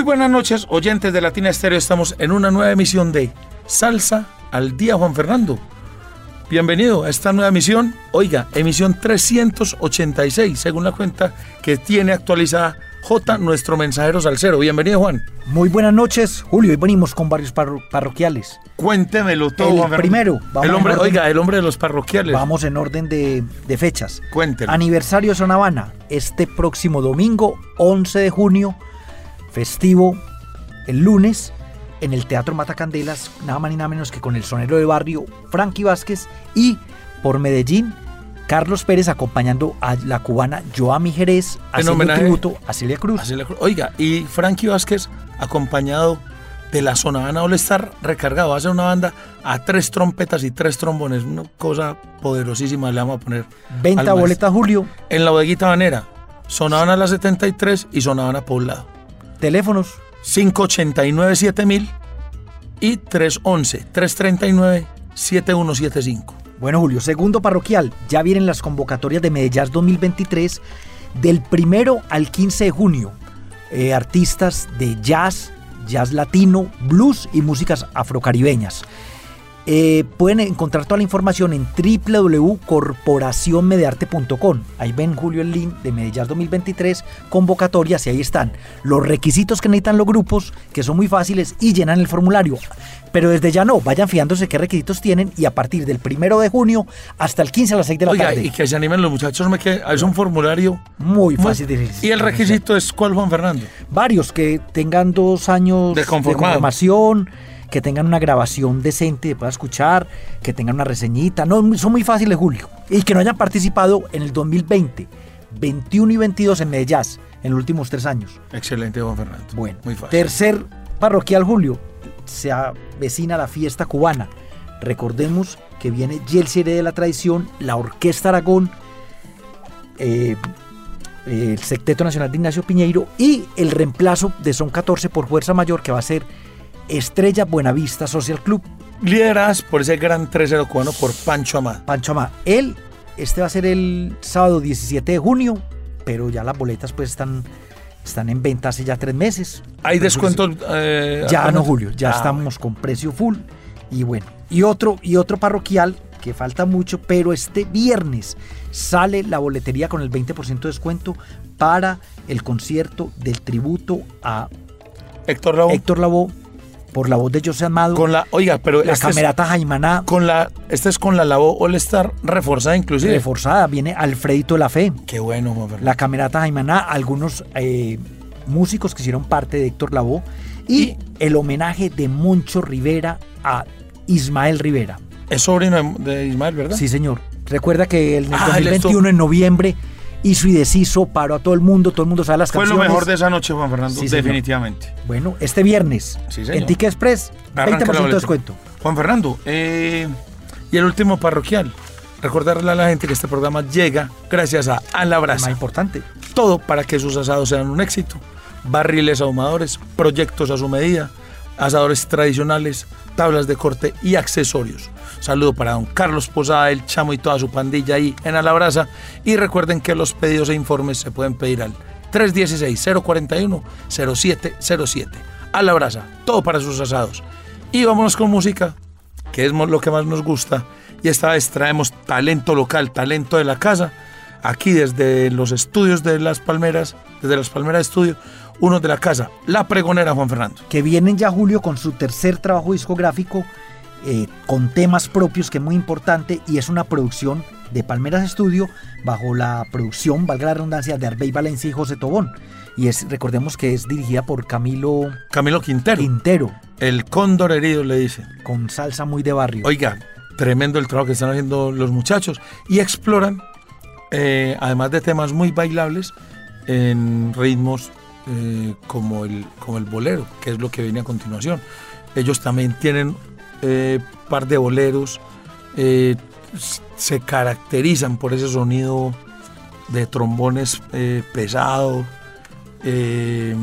Muy buenas noches, oyentes de Latina Estéreo. Estamos en una nueva emisión de Salsa al Día, Juan Fernando. Bienvenido a esta nueva emisión. Oiga, emisión 386, según la cuenta que tiene actualizada J, nuestro mensajero salsero. Bienvenido, Juan. Muy buenas noches, Julio. Hoy venimos con varios parro- parroquiales. Cuéntemelo todo, El Juan primero, vamos El hombre, oiga, el hombre de los parroquiales. Vamos en orden de, de fechas. Cuéntelo. Aniversario Zona Habana, este próximo domingo, 11 de junio, festivo el lunes, en el Teatro Matacandelas, nada más ni nada menos que con el sonero de barrio Frankie Vázquez y por Medellín, Carlos Pérez acompañando a la cubana Joami Jerez, haciendo homenaje tributo a Celia Cruz. Oiga, y Frankie Vázquez acompañado de la zona Habana All Star recargado. Va a ser una banda a tres trompetas y tres trombones. Una cosa poderosísima le vamos a poner. Venta boleta Julio, En la bodeguita banera. Zona Habana la 73 y Zona Habana Poblado. Teléfonos 589 7000 y 311 339 7175. Bueno, Julio, segundo parroquial, ya vienen las convocatorias de Medellín 2023 del primero al 15 de junio. Eh, artistas de jazz, jazz latino, blues y músicas afrocaribeñas. Eh, pueden encontrar toda la información en www.corporacionmedearte.com. Ahí ven, Julio, el link de Medellín 2023, convocatorias y ahí están los requisitos que necesitan los grupos, que son muy fáciles, y llenan el formulario. Pero desde ya no, vayan fijándose qué requisitos tienen y a partir del primero de junio hasta el 15 a las 6 de la Oiga, tarde. y que se animen los muchachos. Me que es un formulario Muy fácil de Y el requisito es cuál, Juan Fernando. varios que tengan dos años De conformación, que tengan una grabación decente de pueda escuchar, que tengan una reseñita. No, son muy fáciles, Julio. Y que no hayan participado en el 2020, 21 y 22 en Medellín, en los últimos tres años. Excelente, Juan Fernando. Bueno, muy fácil. tercer parroquial, Julio, se avecina la fiesta cubana. Recordemos que viene Yelsi de la Tradición, la Orquesta Aragón, eh, el Secteto Nacional de Ignacio Piñeiro y el reemplazo de Son 14 por Fuerza Mayor que va a ser Estrella Buenavista Social Club. Lideradas por ese gran 3-0 cubano por Pancho Amad. Pancho Amá. Él, este va a ser el sábado 17 de junio, pero ya las boletas pues están, están en venta hace ya tres meses. ¿Hay descuentos? eh, Ya apenas? no, Julio, ya Ah, estamos con precio full. Y bueno, y otro, y otro parroquial que falta mucho, pero este viernes sale la boletería con el 20% de descuento para el concierto del tributo a Héctor Lavoe. Héctor Lavoe por la voz de José Amado, Con la, oiga, pero la este es, camerata Jaimaná con la, este es con la Lavoe All Star reforzada inclusive. reforzada, viene Alfredito la Fe, Qué bueno, Fernando. la camerata Jaimaná, algunos eh, músicos que hicieron parte de Héctor Lavoe y, Y- el homenaje de Moncho Rivera a Ismael Rivera. Es sobrino de, Ismael, ¿verdad? Sí, señor. Recuerda que en el Ah, él 2021, estuvo- en noviembre, hizo y deshizo, paró a todo el mundo, todo el mundo sabe las Fue lo canciones. mejor de esa noche, Juan Fernando, Sí, definitivamente. Bueno, este viernes, Sí, en Ticket Express, Arranca la 20% de descuento. Juan Fernando, eh, y el último parroquial. Recordarle a la gente que este programa llega gracias a A la Más importante. Todo para que sus asados sean un éxito. Barriles ahumadores, proyectos a su medida, asadores tradicionales, tablas de corte y accesorios. Saludo para don Carlos Posada, el chamo y toda su pandilla ahí en Alabraza. Y recuerden que los pedidos e informes se pueden pedir al 316-041-0707. Alabraza, todo para sus asados. Y vámonos con música, que es lo que más nos gusta. Y esta vez traemos talento local, talento de la casa. Aquí desde los estudios de Las Palmeras, desde Las Palmeras Estudio, uno de la casa, La Pregonera Juan Fernando. Que vienen ya Julio con su tercer trabajo discográfico, eh, con temas propios, que es muy importante, y es una producción de Palmeras Estudio, bajo la producción, valga la redundancia, de Arbey Valencia y José Tobón. Y es, recordemos que es dirigida por Camilo Camilo Quintero, Quintero, el cóndor herido le dice. con salsa muy de barrio. Oiga, tremendo el trabajo que están haciendo los muchachos y exploran, eh, además de temas muy bailables, en ritmos eh, como, el, como el bolero, que es lo que viene a continuación. Ellos también tienen eh, par de boleros, eh, se caracterizan por ese sonido de trombones pesado. de-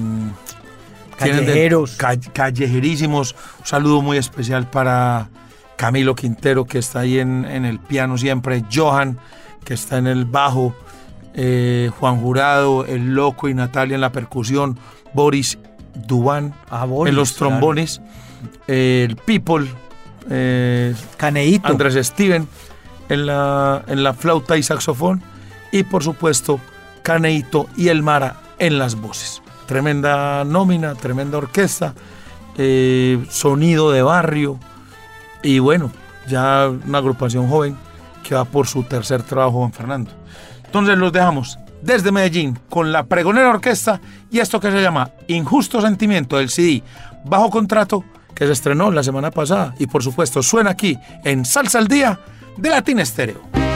Callejeros. ca- callejerísimos. Un saludo muy especial para Camilo Quintero, que está ahí en, en el piano siempre. Johan, que está en el bajo. eh, Juan Jurado, el Loco y Natalia en la percusión. Boris Dubán Ah, Boris, en los claro. trombones. eh, el People. eh, Caneíto. Andrés Steven en la, en la flauta y saxofón y por supuesto Caneito y El Mara en las voces. Tremenda nómina, tremenda orquesta, eh, sonido de barrio y bueno, ya una agrupación joven que va por su tercer trabajo en Fernando. Entonces los dejamos desde Medellín con la pregonera orquesta y esto que se llama Injusto Sentimiento del CD bajo contrato que se estrenó la semana pasada y por supuesto suena aquí en Salsa al Día de Latin Estéreo.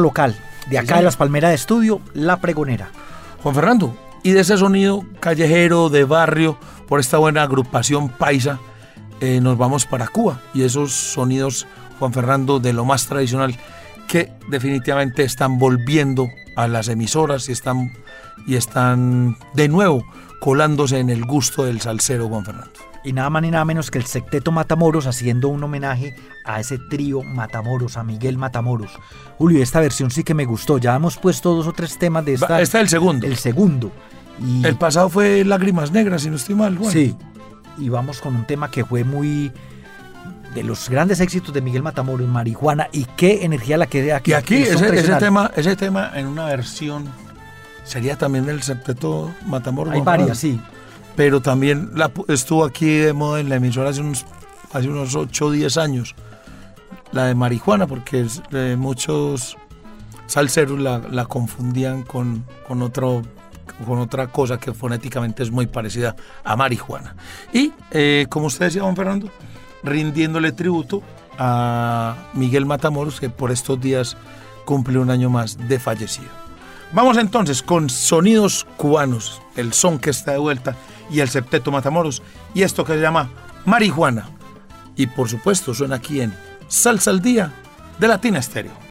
Local. De acá de las Palmeras de Estudio, La Pregonera. Juan Fernando, y de ese sonido callejero, de barrio, por esta buena agrupación paisa, eh, nos vamos para Cuba. Y esos sonidos, Juan Fernando, de lo más tradicional, que definitivamente están volviendo a las emisoras y están, y están de nuevo colándose en el gusto del salsero, Juan Fernando. Y nada más ni nada menos que el Secteto Matamoros haciendo un homenaje a ese trío Matamoros, a Miguel Matamoros. Julio, esta versión sí que me gustó. Ya hemos puesto dos o tres temas de esta. Este es el segundo. El segundo. Y, El pasado fue Lágrimas Negras, si no estoy mal. Sí. Y vamos con un tema que fue muy de los grandes éxitos de Miguel Matamoros, Marihuana. Y qué energía la que de aquí. Y aquí, ese, ese tema, ese tema en una versión sería también del septeto Matamoros. Hay varias, Fernando. sí. Pero también estuvo aquí de moda en la emisora hace unos, hace unos 8 o 10 años. La de marihuana, porque eh, muchos salseros la, confundían con, con, otro, con otra cosa que fonéticamente es muy parecida a marihuana. Y, eh, como usted decía, Juan Fernando, rindiéndole tributo a Miguel Matamoros, que por estos días cumple un año más de fallecido. Vamos entonces con sonidos cubanos, el son que está de vuelta y el septeto Matamoros y esto que se llama marihuana. Y por supuesto suena aquí en Salsa al Día de Latina Estéreo.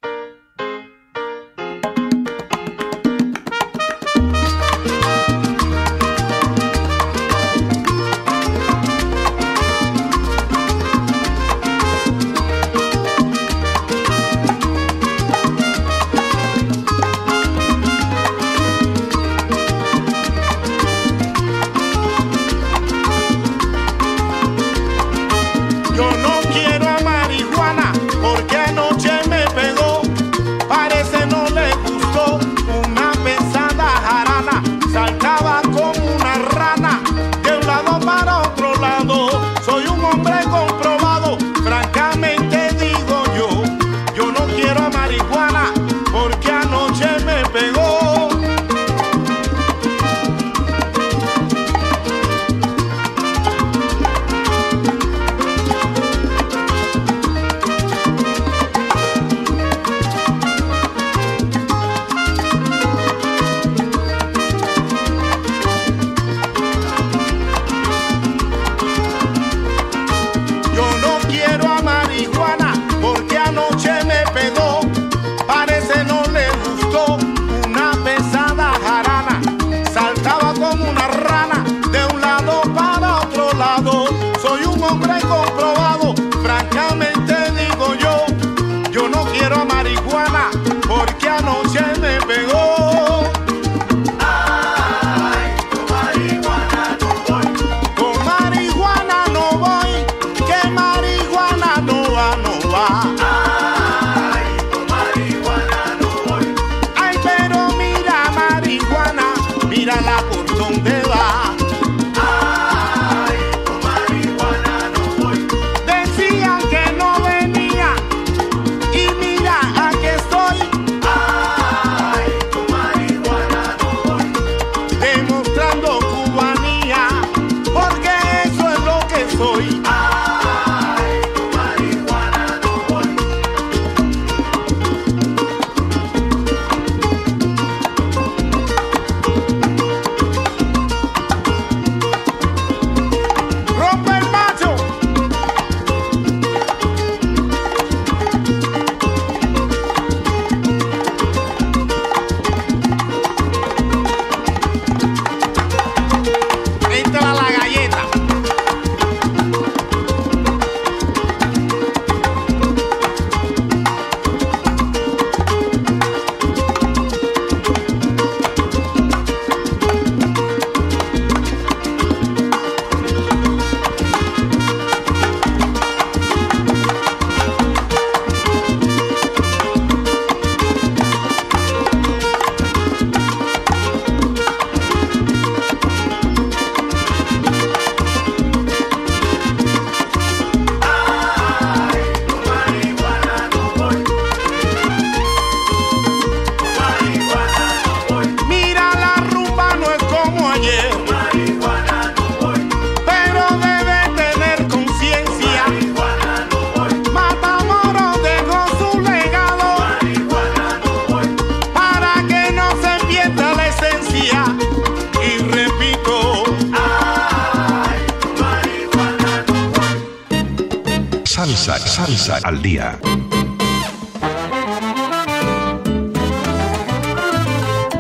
Día.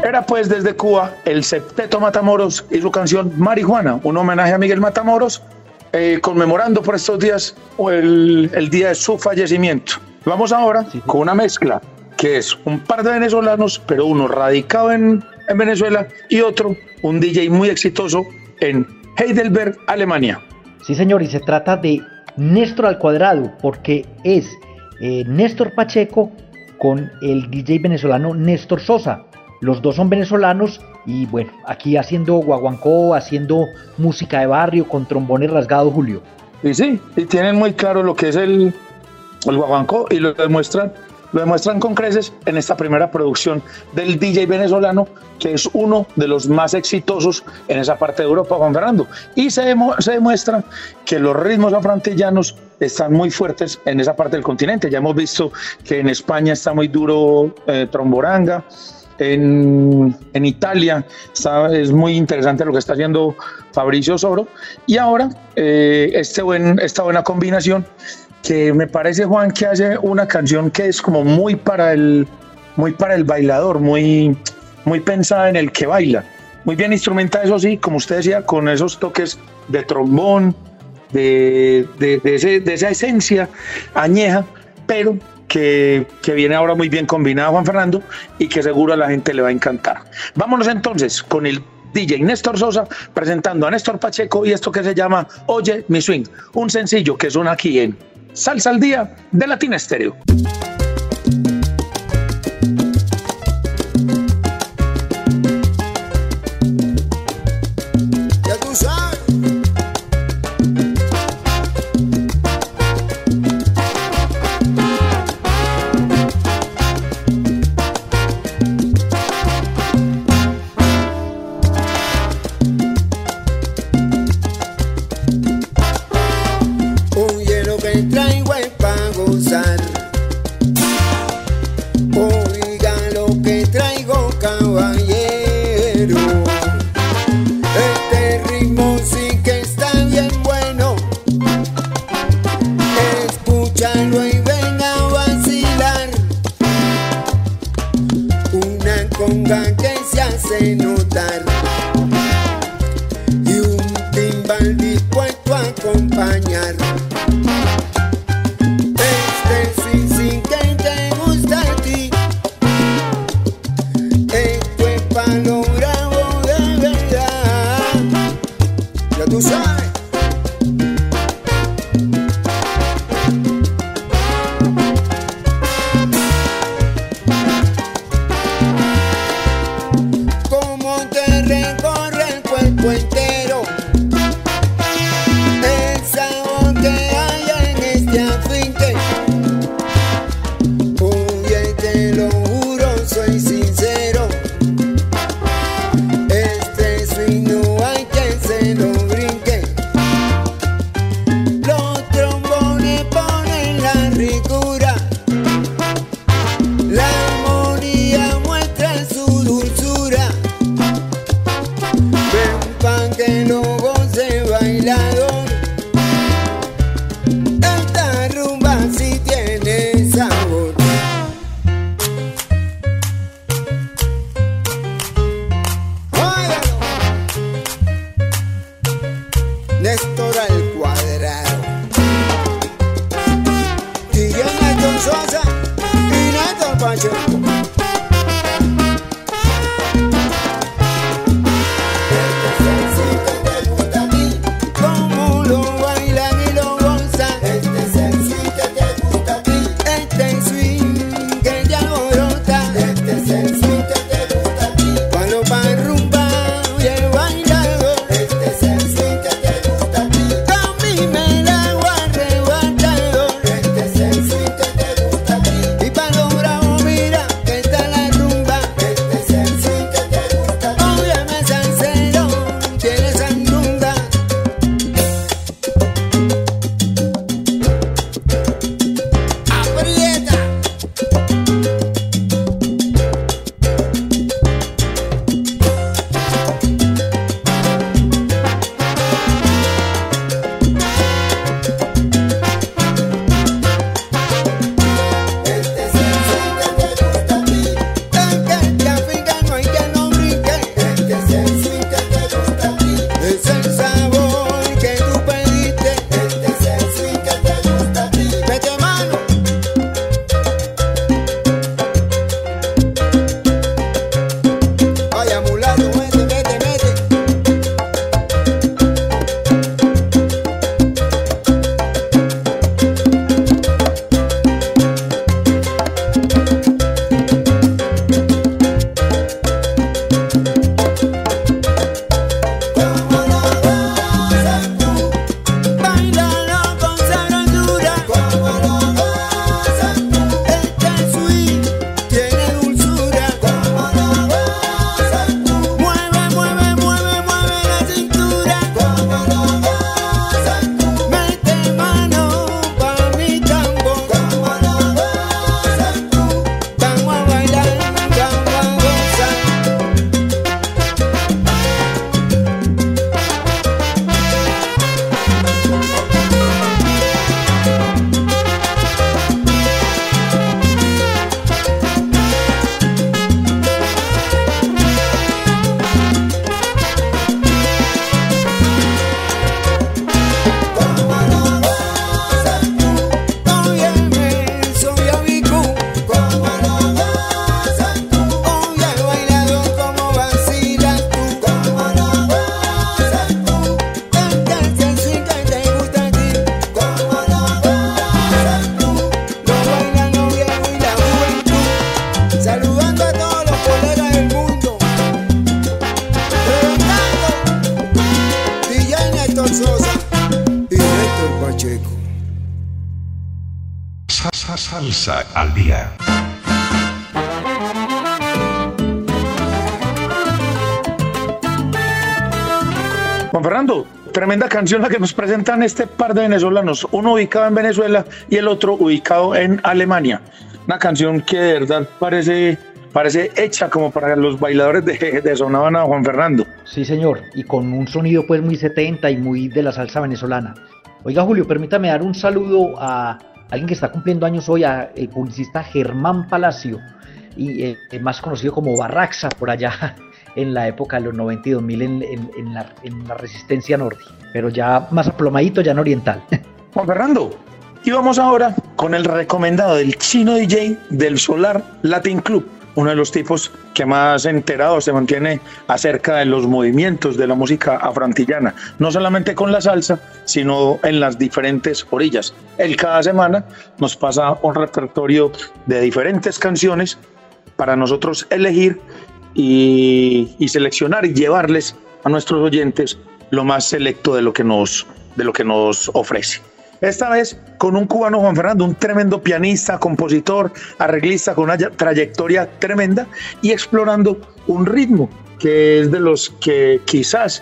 Era pues desde Cuba el Septeto Matamoros y su canción Marihuana, un homenaje a Miguel Matamoros, eh, conmemorando por estos días el, el día de su fallecimiento. Vamos ahora con una mezcla que es un par de venezolanos, pero uno radicado en, en Venezuela y otro, un DJ muy exitoso en Heidelberg, Alemania. Sí, señor, y se trata de Néstor al cuadrado, porque es eh, Néstor Pacheco con el DJ venezolano Néstor Sosa. Los dos son venezolanos y bueno, aquí haciendo guaguancó, haciendo música de barrio con trombones rasgados, Julio. Y sí, y tienen muy claro lo que es el, el guaguancó y lo demuestran, lo demuestran con creces en esta primera producción del DJ venezolano, que es uno de los más exitosos en esa parte de Europa, Juan Fernando. Y se, demo- se demuestra que los ritmos afrantillanos están muy fuertes en esa parte del continente. Ya hemos visto que en España está muy duro eh, Tromboranga, en, en Italia está- es muy interesante lo que está haciendo Fabricio Soro. Y ahora, eh, este buen, esta buena combinación que me parece, Juan, que hace una canción que es como muy para el, muy para el bailador, muy, muy pensada en el que baila. Muy bien instrumentada, eso sí, como usted decía, con esos toques de trombón, de, de- de esa esencia añeja, pero que, que viene ahora muy bien combinada, Juan Fernando, y que seguro a la gente le va a encantar. Vámonos entonces con el DJ Néstor Sosa presentando a Néstor Pacheco y esto que se llama Oye mi swing, un sencillo que suena aquí en Salsa al Día de Latina Estéreo. Juan Fernando, tremenda canción la que nos presentan este par de venezolanos, uno ubicado en Venezuela y el otro ubicado en Alemania. Una canción que de verdad parece, parece hecha como para los bailadores de, de Sonabana, Juan Fernando. Sí, señor, y con un sonido pues muy 70 y muy de la salsa venezolana. Oiga, Julio, permítame dar un saludo a alguien que está cumpliendo años hoy, a el publicista Germán Palacio, y eh, más conocido como Barraxa por allá en la época de los 92 mil en, en, en, la, en la resistencia norte, pero ya más aplomadito, ya en oriental. Juan Fernando, y vamos ahora con el recomendado del chino DJ del Solar Latin Club, uno de los tipos que más enterado se mantiene acerca de los movimientos de la música afrantillana, no solamente con la salsa, sino en las diferentes orillas. Él cada semana nos pasa un repertorio de diferentes canciones para nosotros elegir y, seleccionar y llevarles a nuestros oyentes lo más selecto de lo que nos, de lo que nos ofrece. Esta vez con un cubano Juan Fernando, un tremendo pianista, compositor, arreglista con una trayectoria tremenda y explorando un ritmo que es de los que quizás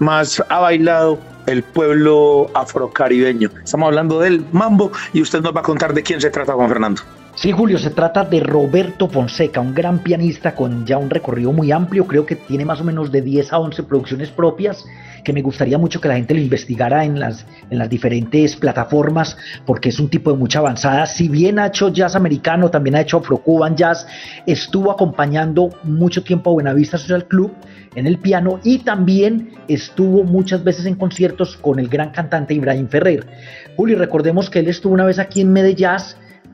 más ha bailado el pueblo afrocaribeño. Estamos hablando del mambo y usted nos va a contar de quién se trata Juan Fernando. Sí, Julio, se trata de Roberto Fonseca, un gran pianista con ya un recorrido muy amplio, creo que tiene más o menos de 10 a 11 producciones propias, que me gustaría mucho que la gente lo investigara en las, en las diferentes plataformas, porque es un tipo de mucha avanzada. Si bien ha hecho jazz americano, también ha hecho afro-cuban jazz, estuvo acompañando mucho tiempo a Buenavista Social Club en el piano y también estuvo muchas veces en conciertos con el gran cantante Ibrahim Ferrer. Julio, recordemos que él estuvo una vez aquí en Medellín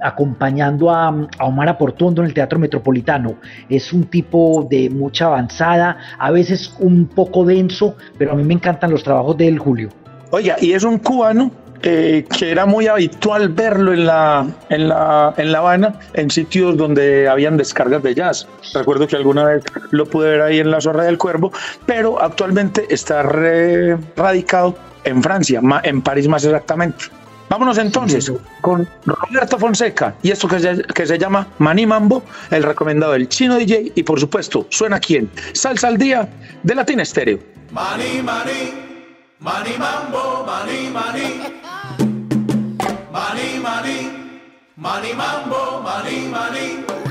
acompañando a, a, Omar Aportuondo en el Teatro Metropolitano. Es un tipo de mucha avanzada, a veces un poco denso, pero a mí me encantan los trabajos de él, Julio. Oiga, y es un cubano que era muy habitual verlo en la, en, la, en La Habana, en sitios donde habían descargas de jazz. Recuerdo que alguna vez lo pude ver ahí en la Zorra del Cuervo, pero actualmente está radicado en Francia, en París más exactamente. Vámonos entonces con Roberto Fonseca y esto que se, que se llama Maní Mambo, el recomendado del chino DJ y por supuesto suena quién, Salsa al Día de Latina Estéreo. Maní, maní, maní mambo, maní, maní. Maní, maní, maní mambo, maní, maní.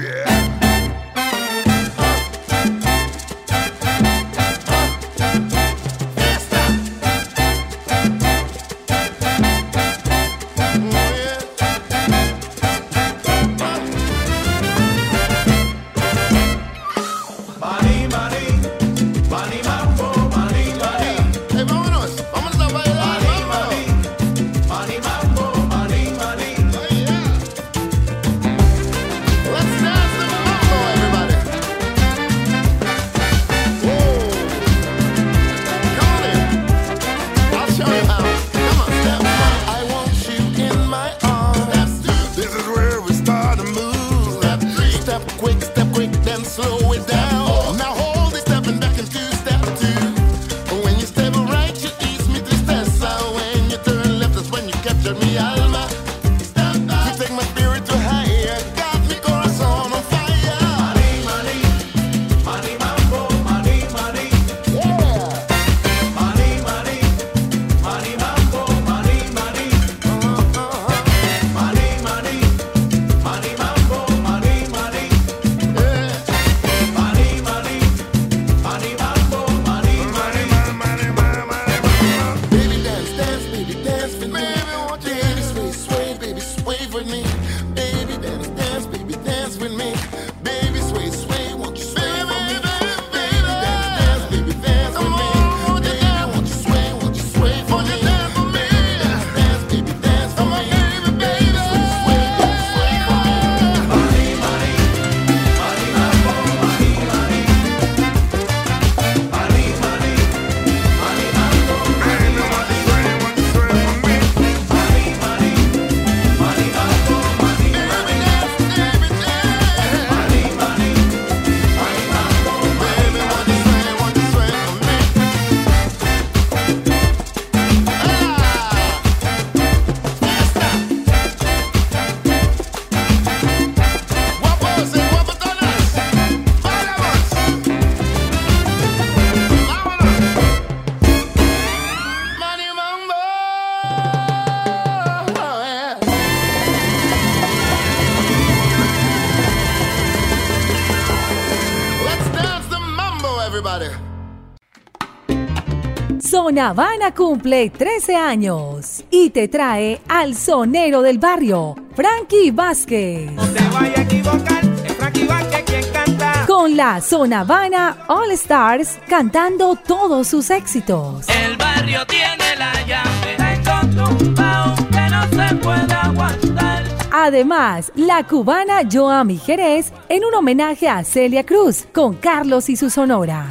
Habana cumple 13 años y te trae al sonero del barrio, Frankie Vázquez. No te vayas a equivocar, es Frankie Vázquez quien canta. Con la Zona Habana All Stars cantando todos sus éxitos. El barrio tiene la llave. Tengo tumbao que no se puede aguantar. Además, la cubana Joami Jerez en un homenaje a Celia Cruz con Carlos y su sonora.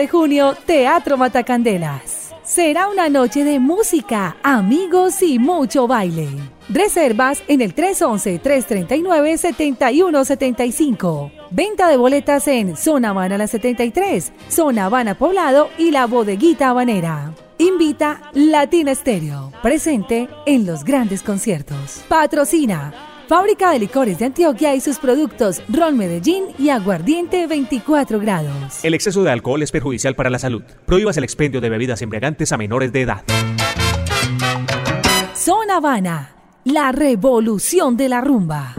De junio, Teatro Matacandelas. Será una noche de música, amigos y mucho baile. Reservas en el 311-339-7175. Venta de boletas en Zona Habana La 73, Zona Habana Poblado y La Bodeguita Habanera. Invita Latina Estéreo, presente en los grandes conciertos. Patrocina Fábrica de Licores de Antioquia y sus productos Ron Medellín y Aguardiente 24 grados. El exceso de alcohol es perjudicial para la salud. Prohíbas el expendio de bebidas embriagantes a menores de edad. Zona Habana, la revolución de la rumba.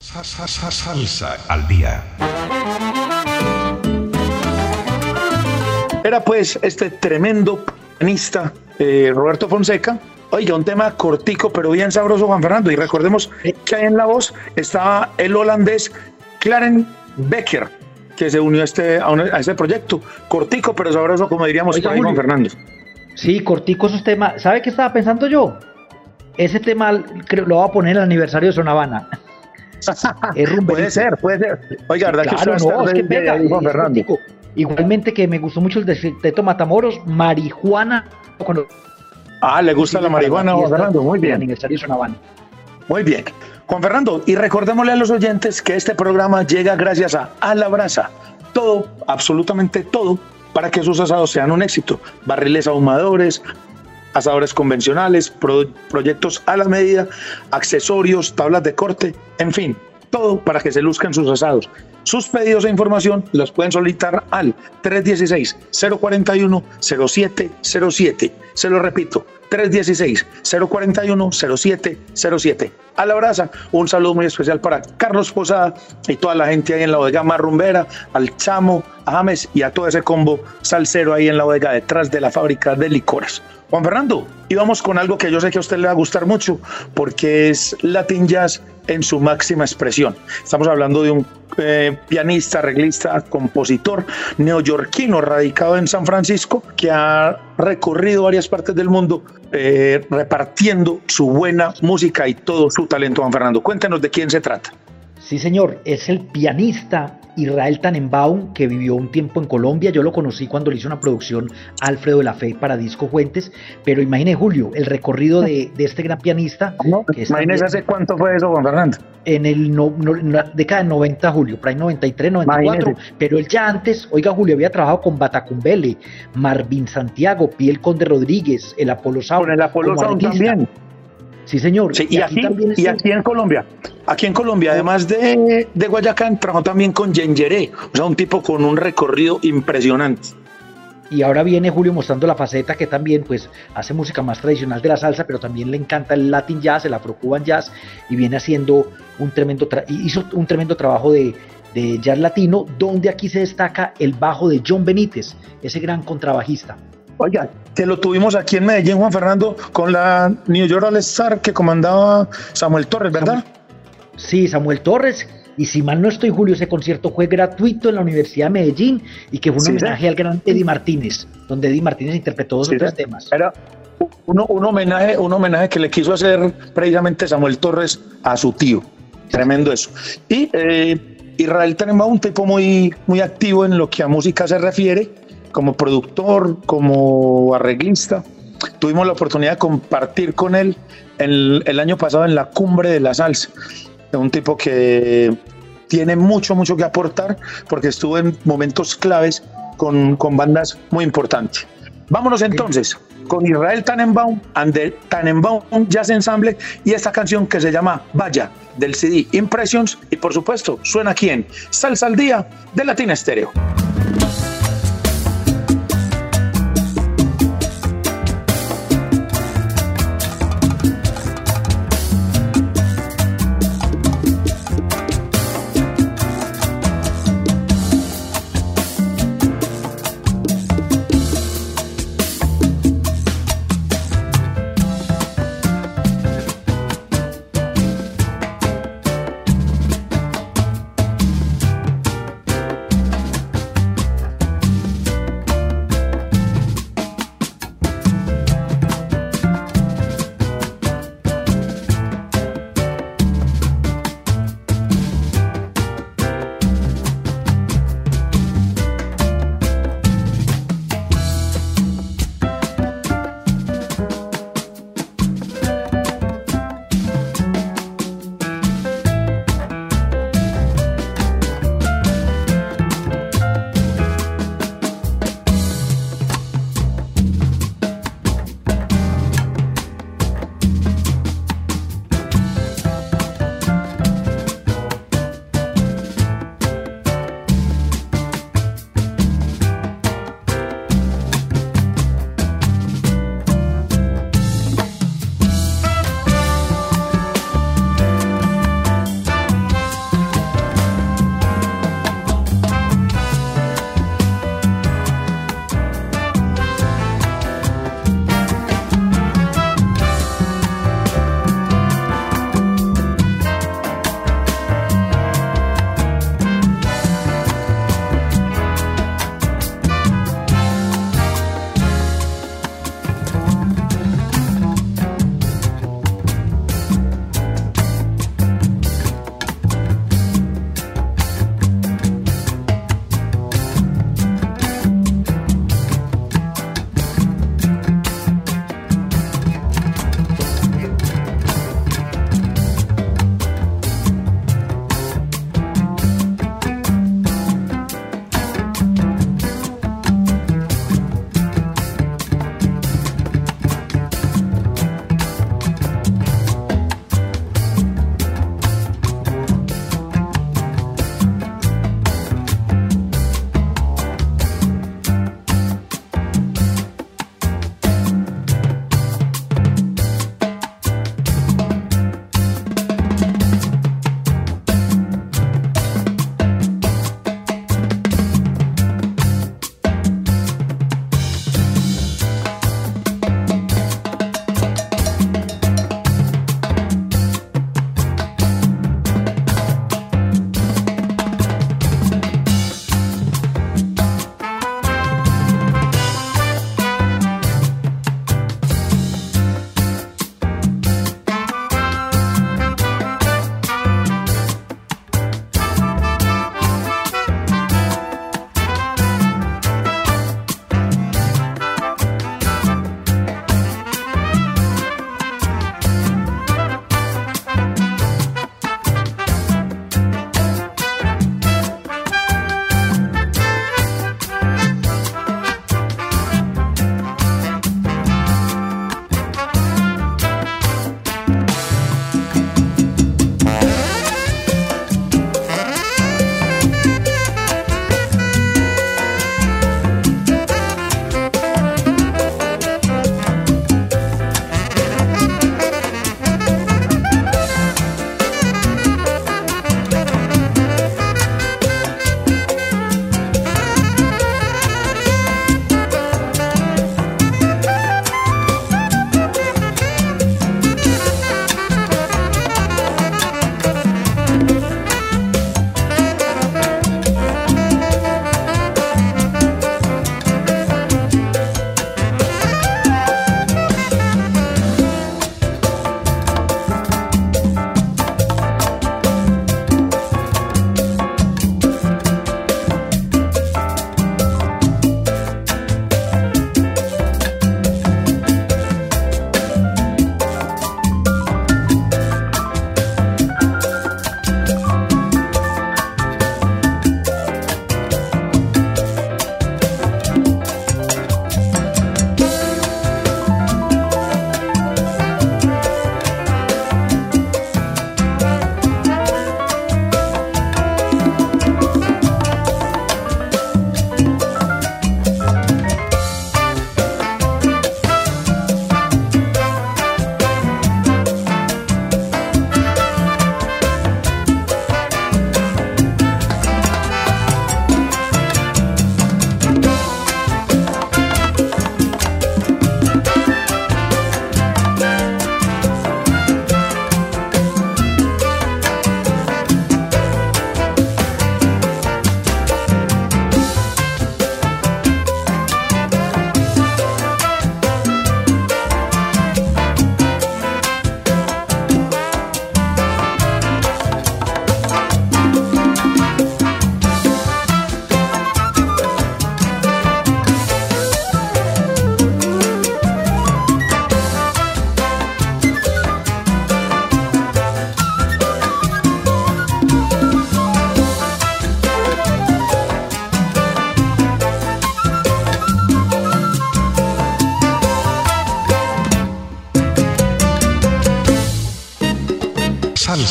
Sa- sa- sa- Salsa al día. Era pues este tremendo pianista eh, Roberto Fonseca. Oiga, un tema cortico pero bien sabroso, Juan Fernando. Y recordemos que ahí en la voz estaba el holandés Claren Becker, que se unió a este, a, un- a este proyecto. Cortico pero sabroso, como diríamos Oiga, por ahí, Juan. Fernando. Sí, cortico esos temas. ¿Sabe qué estaba pensando yo? Ese tema creo, lo voy a poner en el aniversario de Sonavana. es. Puede ser, puede ser. Oiga, ¿verdad que Claro, va a no, estar es de- que de- pega. de- Juan Fernando? cortico. Igualmente que me gustó mucho el de Teto Matamoros, marihuana. Cuando Ah, le gusta la marihuana, Juan Fernando. Muy bien. aniversario. Muy bien. Juan Fernando, y recordémosle a los oyentes que este programa llega gracias a A la Brasa. Todo, absolutamente todo, para que sus asados sean un éxito. Barriles ahumadores, asadores convencionales, pro- proyectos a la medida, accesorios, tablas de corte, en fin, todo para que se luzcan sus asados. Sus pedidos e información los pueden solicitar al 316-041-0707. Se lo repito, 316-041-0707. A la brasa, un saludo muy especial para Carlos Posada y toda la gente ahí en la bodega Marrumbera, al Chamo, a James y a todo ese combo salsero ahí en la bodega detrás de la fábrica de licores. Juan Fernando, y vamos con algo que yo sé que a usted le va a gustar mucho, porque es Latin Jazz en su máxima expresión. Estamos hablando de un eh, pianista, arreglista, compositor neoyorquino radicado en San Francisco, que ha recorrido varias partes del mundo eh, repartiendo su buena música y todo su talento, Juan Fernando. Cuéntenos de quién se trata. Sí, señor, es el pianista Israel Tannenbaum, que vivió un tiempo en Colombia. Yo lo conocí cuando le hizo una producción Alfredo de la Fe para Disco Fuentes. Pero imagine, Julio, el recorrido de, de este gran pianista. que es Imagínese hace cuánto fue eso, Juan Fernando. En el no- no- en la década de 90, Julio, por ahí 93, 94. Imagínese. Pero él ya antes, oiga, Julio, había trabajado con Batacumbele, Marvin Santiago, Piel Conde Rodríguez, el Apolo Sound. Con el Apolo Sound también. Sí, señor. Sí, y, aquí, y aquí en Colombia, aquí en Colombia, además de, de Guayacán, trabajó también con Yengeré, o sea, un tipo con un recorrido impresionante. Y ahora viene Julio mostrando la faceta que también pues hace música más tradicional de la salsa, pero también le encanta el Latin jazz, el Afro-Cuban jazz y viene haciendo un tremendo tra- hizo un tremendo trabajo de, de jazz latino, donde aquí se destaca el bajo de John Benítez, ese gran contrabajista. Oiga, que lo tuvimos aquí en Medellín, Juan Fernando, con la New York All Star que comandaba Samuel Torres, ¿verdad? Sí, Samuel Torres. Y si mal no estoy, Julio, ese concierto fue gratuito en la Universidad de Medellín y que fue un Sí, homenaje sí. al gran Eddie Martínez, donde Eddie Martínez interpretó dos Sí, o tres temas. Era un, un homenaje, un homenaje que le quiso hacer precisamente Samuel Torres a su tío. Tremendo eso. Y eh, Israel Tenenbaum, un tipo muy, muy activo en lo que a música se refiere, como productor, como arreglista. Tuvimos la oportunidad de compartir con él el, el año pasado en la cumbre de la salsa. Es un tipo que tiene mucho, mucho que aportar porque estuvo en momentos claves con, con bandas muy importantes. Vámonos entonces con Israel Tannenbaum and the Tannenbaum Jazz Ensemble y esta canción que se llama Vaya del CD Impressions y por supuesto suena aquí en Salsa al Día de Latina Estéreo.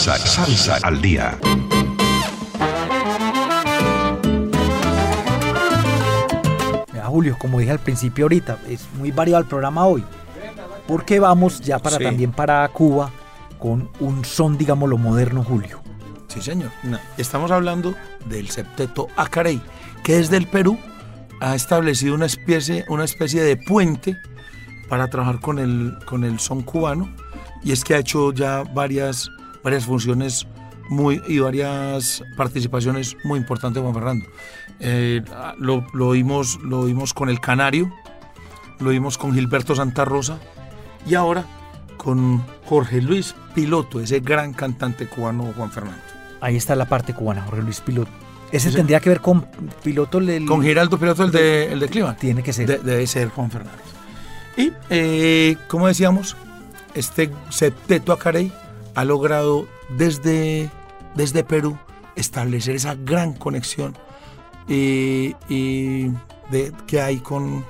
Salsa, salsa al día. Mira, Julio, como dije al principio ahorita, es muy variado el programa hoy. Porque vamos ya para Sí. también para Cuba con un son, digamos, lo moderno, Julio. Sí, señor. No, Estamos hablando del septeto Acarey, que desde el Perú ha establecido una especie, una especie de puente para trabajar con el, con el son cubano. Y es que ha hecho ya varias, varias funciones muy, y varias participaciones muy importantes, Juan Fernando. Eh, lo, lo, oímos, lo con el Canario, lo oímos con Gilberto Santa Rosa y ahora con Jorge Luis Piloto, ese gran cantante cubano, Juan Fernando. Ahí está la parte cubana, Jorge Luis Piloto. Ese Sí, tendría que ver con Piloto. el- Con Giraldo Piloto, el de, el de Clima. Tiene que ser. De- debe ser Juan Fernández. Y, eh, como decíamos, este septeto Acarey ha logrado desde, desde Perú establecer esa gran conexión y, y de, que hay con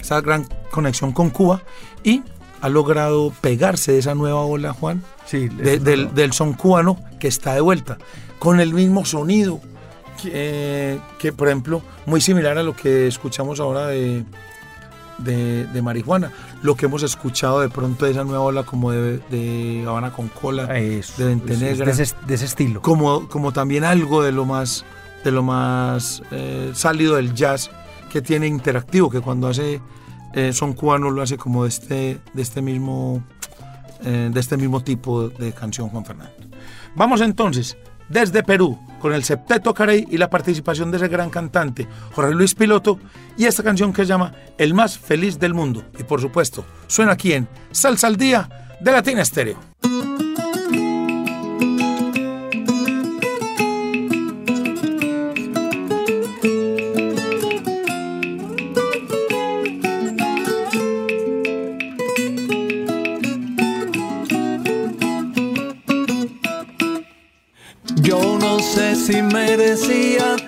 esa gran conexión con Cuba y ha logrado pegarse de esa nueva ola, Juan, Sí, de- del, del son cubano que está de vuelta, con el mismo sonido, que, eh, que, por ejemplo, muy similar a lo que escuchamos ahora de, de, de marihuana, lo que hemos escuchado de pronto de esa nueva ola como de, de Habana con cola, Eso, de Vente es- es Negra, de ese, de ese estilo. como, como también algo de lo más, de lo más eh, salido del jazz que tiene interactivo, que cuando hace eh, son cubano lo hace como de este, de este mismo eh, de este mismo tipo de canción, Juan Fernando. Vamos entonces desde Perú con el septeto Carey y la participación de ese gran cantante, Jorge Luis Piloto, y esta canción que se llama El más feliz del mundo. Y por supuesto, suena aquí en Salsa al Día de Latina Estéreo.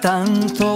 Tanto.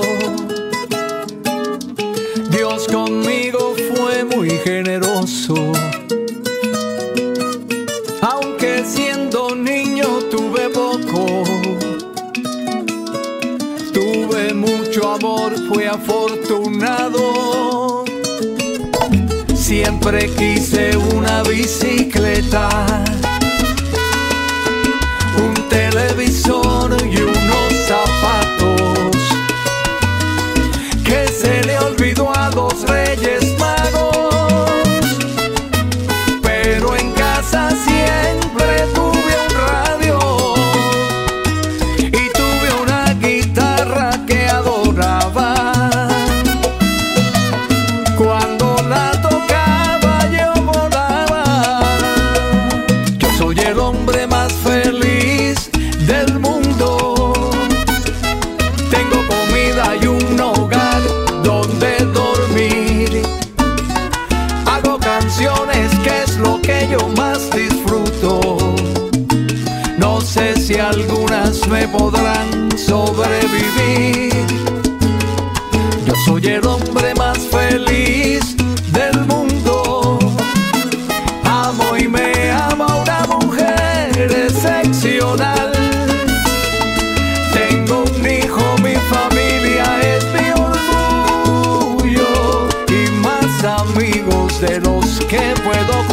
Puedo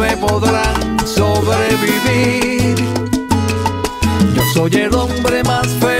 me podrán sobrevivir. Yo soy el hombre más feliz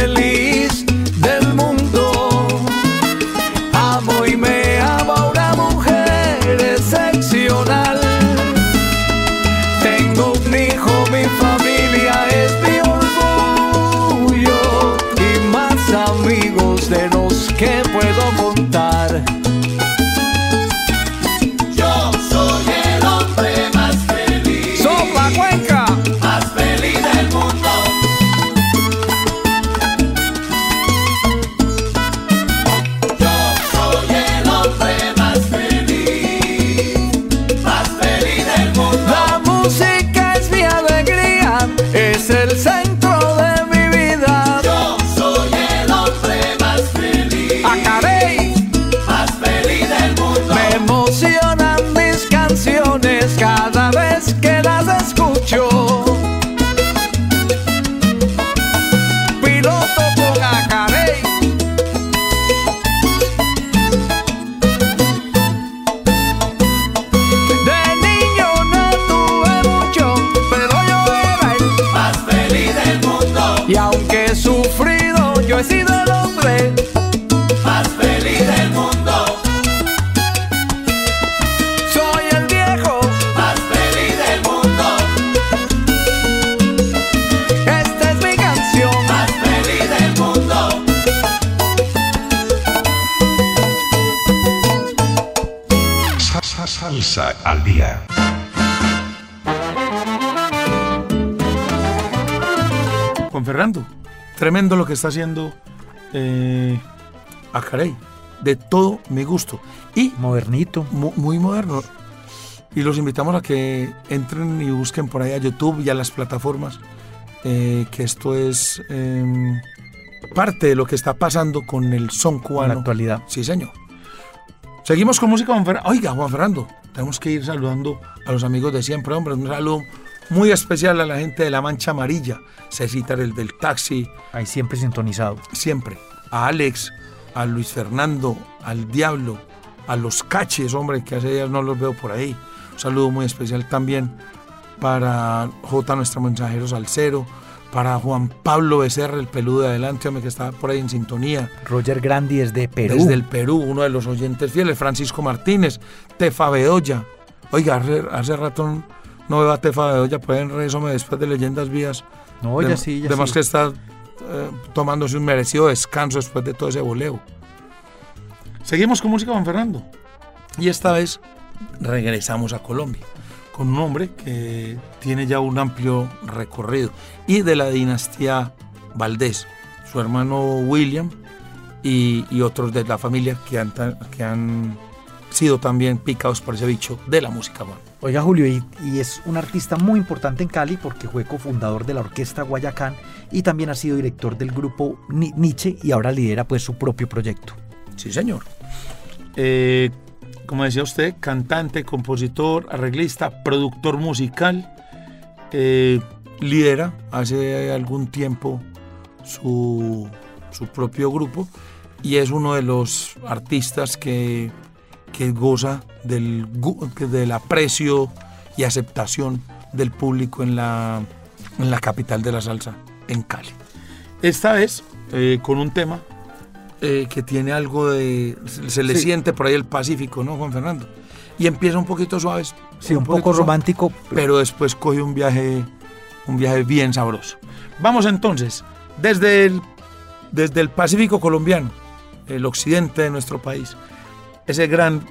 que está haciendo eh, Acarey. De todo mi gusto. Y Modernito. mu- muy moderno. Y los invitamos a que entren y busquen por ahí a YouTube y a las plataformas. eh, que esto es em, parte de lo que está pasando con el son En cubano. la actualidad. Sí, señor. Seguimos con música, Juan. Oiga, Juan Fernando, tenemos que ir saludando a los amigos de siempre, hombre. Un saludo muy especial a la gente de La Mancha Amarilla. Cecita, el del taxi, Ahí siempre sintonizado. siempre. A Alex, a Luis Fernando, al Diablo, a los Caches, hombre, que hace días no los veo por ahí. Un saludo muy especial también para J, nuestro mensajero Salcero, para Juan Pablo Becerra, el peludo de adelante, hombre, que está por ahí en sintonía. Roger Grandi desde Perú. Desde el Perú, uno de los oyentes fieles, Francisco Martínez, Tefa Bedoya. Oiga, hace, hace rato no veo a Tefa Bedoya, pueden resumir después de Leyendas Vías. No, ya sí, ya Además sí. que está eh, tomándose un merecido descanso después de todo ese voleo. Seguimos con música, Juan Fernando. Y esta vez regresamos a Colombia con un hombre que tiene ya un amplio recorrido y de la dinastía Valdés, su hermano William y, y otros de la familia que han, que han sido también picados por ese bicho de la música. Juan. Oiga, Julio, y, es un artista muy importante en Cali porque fue cofundador de la Orquesta Guayacán y también ha sido director del grupo Ni- Nietzsche y ahora lidera pues su propio proyecto. Sí, señor. Eh, como decía usted, cantante, compositor, arreglista, productor musical. eh, lidera hace algún tiempo su, su propio grupo y es uno de los artistas que, que goza del, del aprecio y aceptación del público en la, en la capital de la salsa, en Cali. Esta vez eh, con un tema eh, que tiene algo de. Se, le Sí. siente por ahí el Pacífico, ¿no, Juan Fernando? Y empieza un poquito suave. Sí, un, poco suave, romántico. Pero después coge un viaje, un viaje bien sabroso. Vamos entonces, desde el, desde el Pacífico colombiano, el occidente de nuestro país, ese gran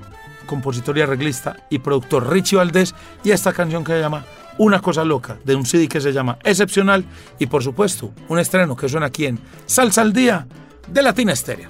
compositor y arreglista y productor Richie Valdés y esta canción que se llama Una cosa loca, de un CD que se llama Excepcional y por supuesto un estreno que suena aquí en Salsa al Día de Latina Estéreo.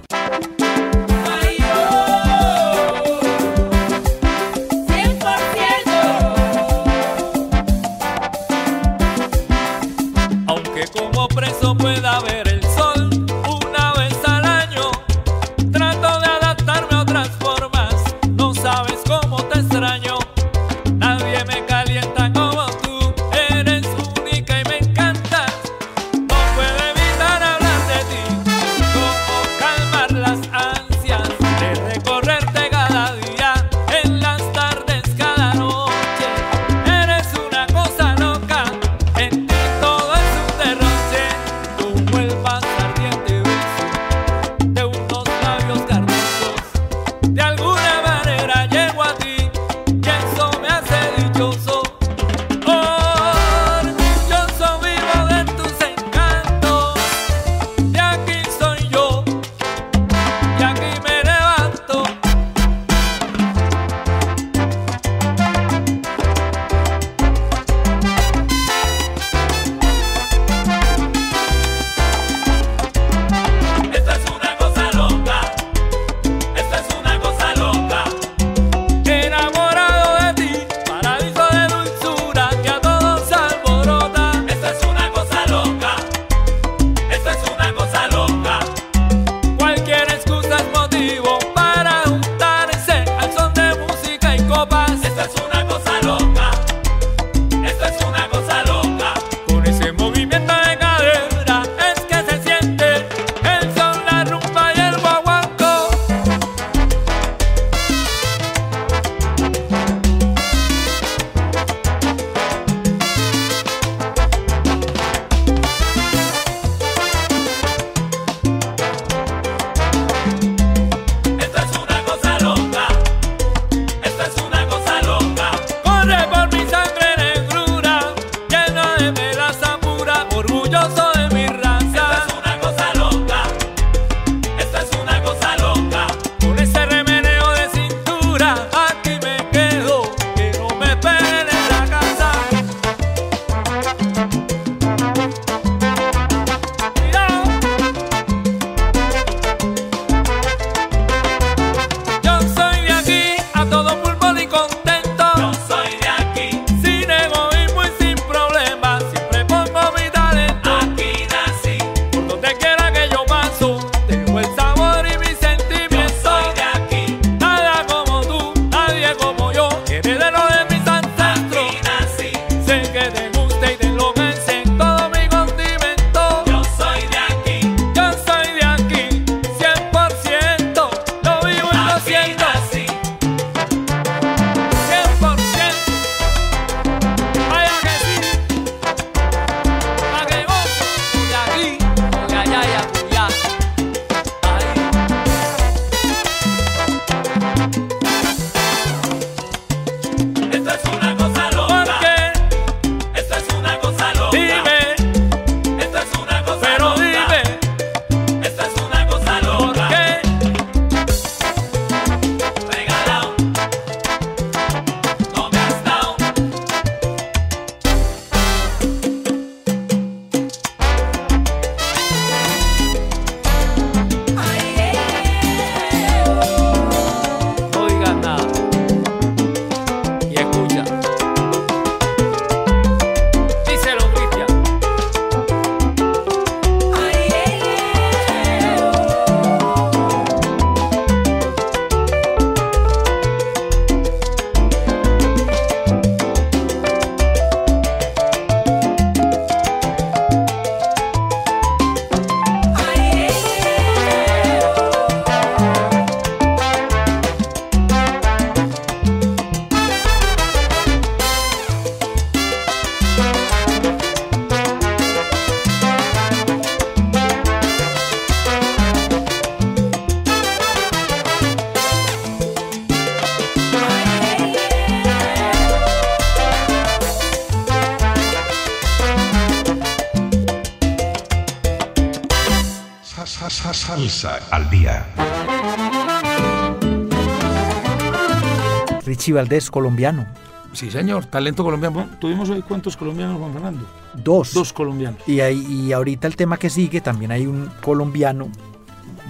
Richie Valdés, colombiano. Sí, señor, talento colombiano. ¿Tuvimos hoy cuántos colombianos, Juan Fernando? Dos. Dos colombianos. Y, ahí- y ahorita el tema que sigue, también hay un colombiano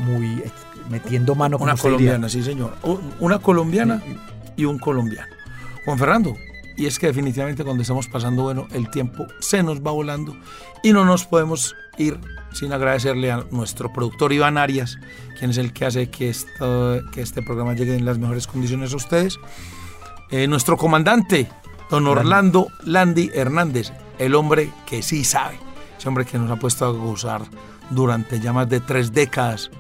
muy metiendo mano como Una colombiana, sí, señor. Una colombiana y un colombiano. Juan Fernando, y es que definitivamente cuando estamos pasando, bueno, el tiempo se nos va volando y no nos podemos ir sin agradecerle a nuestro productor Iván Arias, quien es el que hace que, que este programa llegue en las mejores condiciones a ustedes. Eh, nuestro comandante, don Orlando Landy Hernández, el hombre que sí sabe, ese hombre que nos ha puesto a gozar durante ya más de tres décadas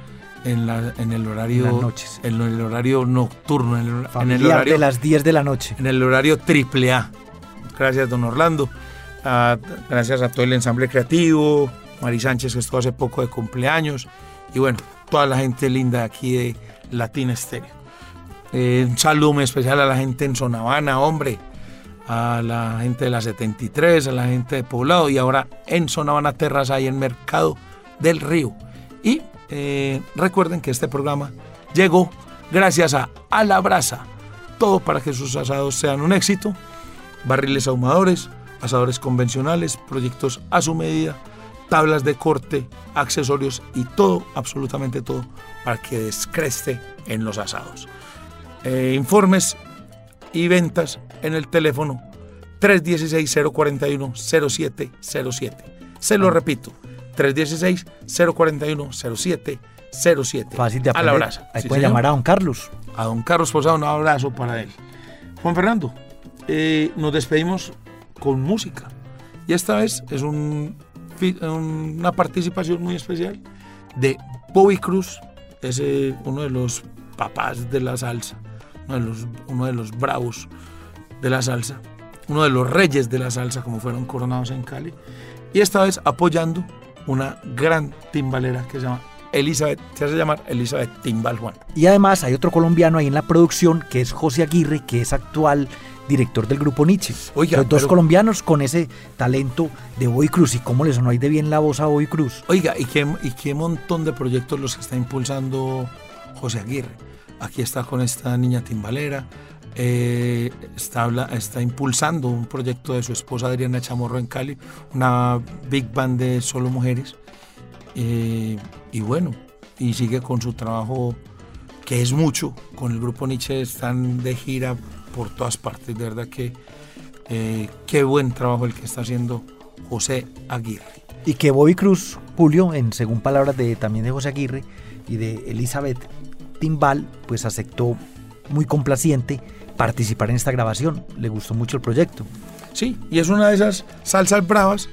en, la- en el horario En noches. en el horario nocturno, en el, en el Familiar horario de las 10 de la noche. en el horario triple A. Gracias, don Orlando. Ah, gracias a todo el ensamble creativo, Mari Sánchez, que estuvo hace poco de cumpleaños. Y bueno, toda la gente linda aquí de Latina Estéreo. Eh, un saludo muy especial a la gente en Sonavana, hombre. A la gente de la 73, a la gente de Poblado y ahora en Sonavana Terraza y en Mercado del Río. Y eh, recuerden que este programa llegó gracias a A la Brasa. Todo para que sus asados sean un éxito. Barriles ahumadores, asadores convencionales, proyectos a su medida, tablas de corte, accesorios y todo, absolutamente todo, para que descreste en los asados. Eh, informes y ventas en el teléfono 316-041-0707. Se lo repito, 316-041-0707. Fácil de A la brasa. Ahí Sí, puede señor. llamar a don Carlos. A don Carlos Posada, un abrazo para él. Juan Fernando, eh, nos despedimos con música. Y esta vez es un una participación muy especial de Bobby Cruz, es uno de los papás de la salsa, uno de, los, uno de los bravos de la salsa, uno de los reyes de la salsa, como fueron coronados en Cali. Y esta vez apoyando una gran timbalera que se llama Elizabeth, se hace llamar Elizabeth Timbal Juan. Y además hay otro colombiano ahí en la producción que es José Aguirre, que es actual director del grupo Nietzsche. Oiga, Los dos pero- colombianos con ese talento de Boy Cruz. ¿Y cómo le sonó ahí de bien la voz a Boy Cruz? Oiga, ¿y qué, y qué montón de proyectos los que está impulsando José Aguirre. Aquí está con esta niña timbalera, eh, está, impulsando un proyecto de su esposa Adriana Chamorro en Cali, una big band de solo mujeres. Eh, y bueno, y sigue con su trabajo, que es mucho, con el grupo Nietzsche, están de gira por todas partes, de verdad que eh, qué buen trabajo el que está haciendo José Aguirre. Y que Bobby Cruz, Julio, en según palabras de también de José Aguirre y de Elizabeth Timbal, pues aceptó muy complaciente participar en esta grabación. Le gustó mucho el proyecto. Sí, y es una de esas salsas bravas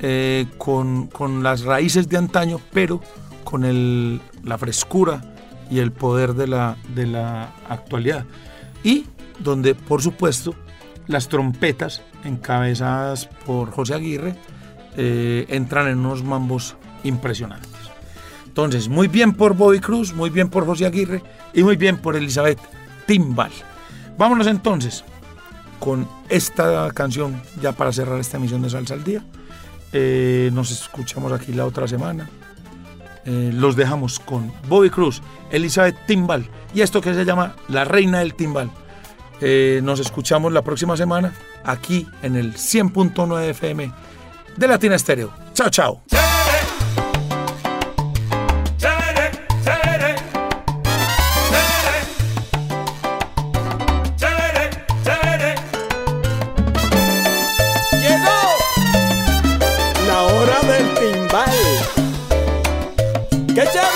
eh, con, con las raíces de antaño, pero con el, la frescura y el poder de la, de la actualidad. Y donde, por supuesto, las trompetas encabezadas por José Aguirre eh, entran en unos mambos impresionantes. Entonces, muy bien por Bobby Cruz, muy bien por José Aguirre y muy bien por Elizabeth Timbal. Vámonos entonces con esta canción ya para cerrar esta emisión de Salsa al Día. Eh, nos escuchamos aquí la otra semana. Eh, los dejamos con Bobby Cruz, Elizabeth Timbal y esto que se llama La Reina del Timbal. Eh, nos escuchamos la próxima semana aquí en el 100.9 FM de Latina Estéreo. Chao, chao. ¡Qué chévere!